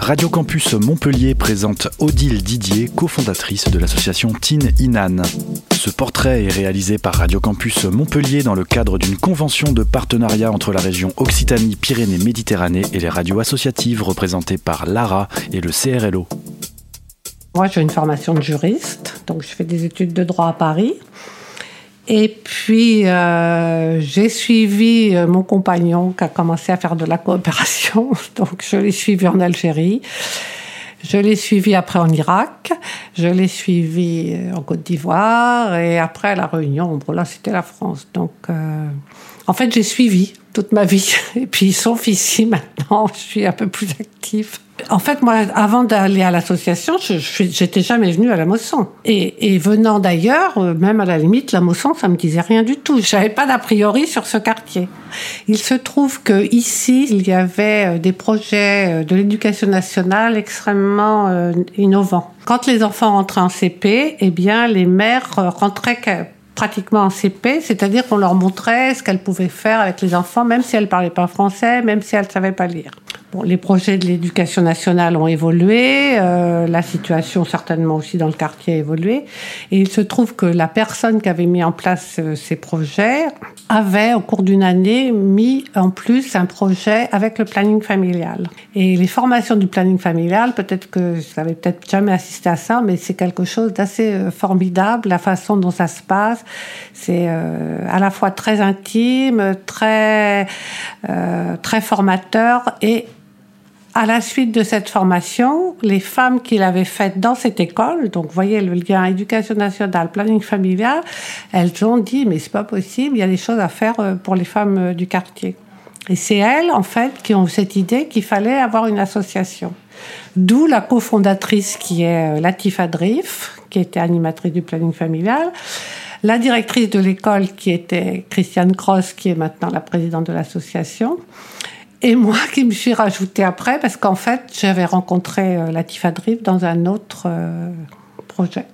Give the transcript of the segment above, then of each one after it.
Radio Campus Montpellier présente Odile Didier, cofondatrice de l'association Teen Inan. Ce portrait est réalisé par Radio Campus Montpellier dans le cadre d'une convention de partenariat entre la région Occitanie-Pyrénées-Méditerranée et les radios associatives représentées par l'ARA et le CRLO. Moi, j'ai une formation de juriste, donc je fais des études de droit à Paris. Et puis, euh, j'ai suivi euh, mon compagnon qui a commencé à faire de la coopération. Donc, je l'ai suivi en Algérie. Je l'ai suivi après en Irak. Je l'ai suivi euh, en Côte d'Ivoire. Et après, à La Réunion, bon, là, c'était la France. Donc, en fait, j'ai suivi toute ma vie. Et puis, sauf ici, maintenant, je suis un peu plus active. En fait, moi, avant d'aller à l'association, je j'étais jamais venue à la Mosson. Et, venant d'ailleurs, euh, même à la limite, la Mosson, ça me disait rien du tout. J'avais pas d'a priori sur ce quartier. Il se trouve que ici, il y avait euh, des projets euh, de l'éducation nationale extrêmement innovants. Quand les enfants rentraient en CP, eh bien, les mères rentraient pratiquement en CP, c'est-à-dire qu'on leur montrait ce qu'elles pouvaient faire avec les enfants, même si elles parlaient pas français, même si elles savaient pas lire. Bon, les projets de l'éducation nationale ont évolué, euh, la situation certainement aussi dans le quartier a évolué, et il se trouve que la personne qui avait mis en place euh, ces projets avait, au cours d'une année, mis en plus un projet avec le planning familial. Et les formations du planning familial, peut-être que vous n'avez peut-être jamais assisté à ça, mais c'est quelque chose d'assez euh, formidable, la façon dont ça se passe. C'est à la fois très intime, très, très formateur et à la suite de cette formation, les femmes qu'il avait faites dans cette école, donc voyez le lien éducation nationale, planning familial, elles ont dit mais c'est pas possible, il y a des choses à faire euh, pour les femmes euh, du quartier. Et c'est elles, en fait, qui ont cette idée qu'il fallait avoir une association. D'où la cofondatrice qui est euh, Latifa Drif, qui était animatrice du planning familial, la directrice de l'école qui était Christiane Cross, qui est maintenant la présidente de l'association, et moi qui me suis rajoutée après, parce qu'en fait, j'avais rencontré euh, Latifa Drif dans un autre euh, projet.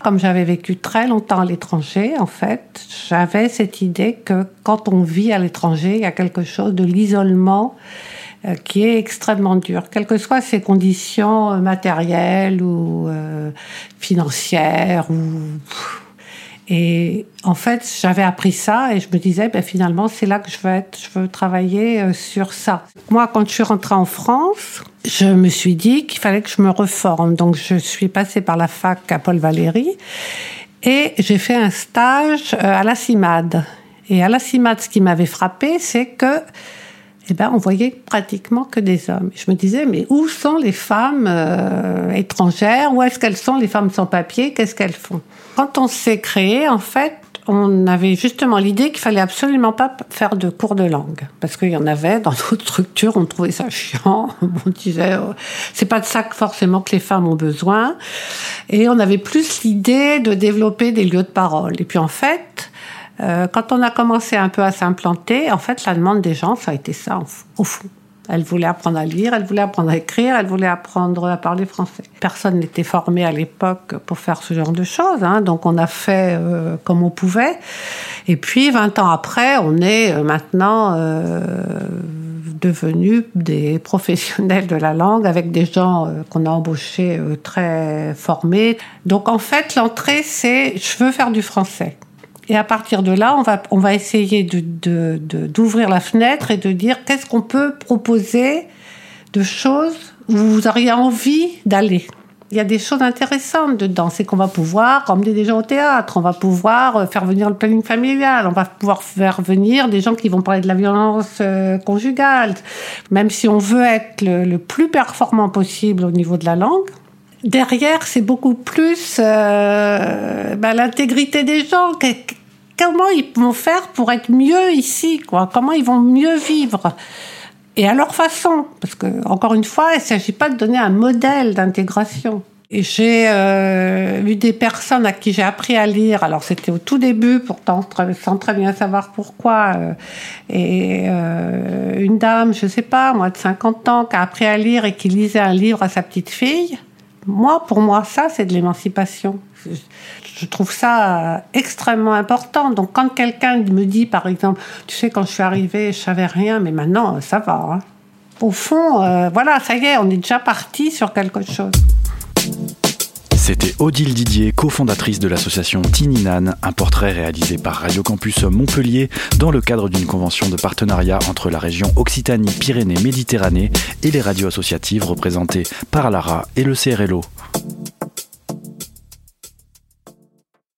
Comme j'avais vécu très longtemps à l'étranger, en fait, j'avais cette idée que quand on vit à l'étranger, il y a quelque chose de l'isolement euh, qui est extrêmement dur, quelles que soient ses conditions matérielles ou financières ou et en fait, j'avais appris ça et je me disais, ben, finalement, c'est là que je veux être. Je veux travailler euh, sur ça. Moi, quand je suis rentrée en France, je me suis dit qu'il fallait que je me reforme. Donc, je suis passée par la fac à Paul Valéry et j'ai fait un stage euh, à la CIMAD. Et à la CIMAD, ce qui m'avait frappé, c'est que eh ben, on voyait pratiquement que des hommes. Je me disais, mais où sont les femmes euh, étrangères? Où est-ce qu'elles sont, les femmes sans papier? Qu'est-ce qu'elles font? Quand on s'est créé, en fait, on avait justement l'idée qu'il fallait absolument pas faire de cours de langue. Parce qu'il y en avait dans d'autres structures, on trouvait ça chiant. On disait, oh, c'est pas de ça que forcément que les femmes ont besoin. Et on avait plus l'idée de développer des lieux de parole. Et puis en fait, euh, quand on a commencé un peu à s'implanter, en fait, la demande des gens, ça a été ça, au fond. Elle voulait apprendre à lire, elle voulait apprendre à écrire, elle voulait apprendre à parler français. Personne n'était formé à l'époque pour faire ce genre de choses, hein, donc on a fait euh, comme on pouvait. Et puis, 20 ans après, on est euh, maintenant euh, devenus des professionnels de la langue avec des gens qu'on a embauchés très formés. Donc en fait, l'entrée, c'est je veux faire du français. Et à partir de là, on va, on va essayer d'ouvrir de, de, la fenêtre et de dire qu'est-ce qu'on peut proposer de choses où vous auriez envie d'aller. Il y a des choses intéressantes dedans. C'est qu'on va pouvoir emmener des gens au théâtre, on va pouvoir euh, faire venir le planning familial, on va pouvoir faire venir des gens qui vont parler de la violence euh, conjugale. Même si on veut être le, plus performant possible au niveau de la langue, derrière, c'est beaucoup plus euh, bah, l'intégrité des gens. Comment ils vont faire pour être mieux ici, quoi? Comment ils vont mieux vivre? Et à leur façon, parce que encore une fois, il ne s'agit pas de donner un modèle d'intégration. J'ai euh, eu des personnes à qui j'ai appris à lire. Alors c'était au tout début, pourtant sans très bien savoir pourquoi. Euh, et une dame, je sais pas, moi de 50 ans, qui a appris à lire et qui lisait un livre à sa petite fille. Moi, pour moi, ça, c'est de l'émancipation. Je trouve ça extrêmement important. Donc, quand quelqu'un me dit, par exemple, tu sais, quand je suis arrivée, je savais rien, mais maintenant, ça va. Hein. au fond, euh, voilà, ça y est, on est déjà parti sur quelque chose. C'était Odile Didier, cofondatrice de l'association Tininan, un portrait réalisé par Radio Campus Montpellier dans le cadre d'une convention de partenariat entre la région Occitanie-Pyrénées-Méditerranée et les radios associatives représentées par l'ARA et le CRLO.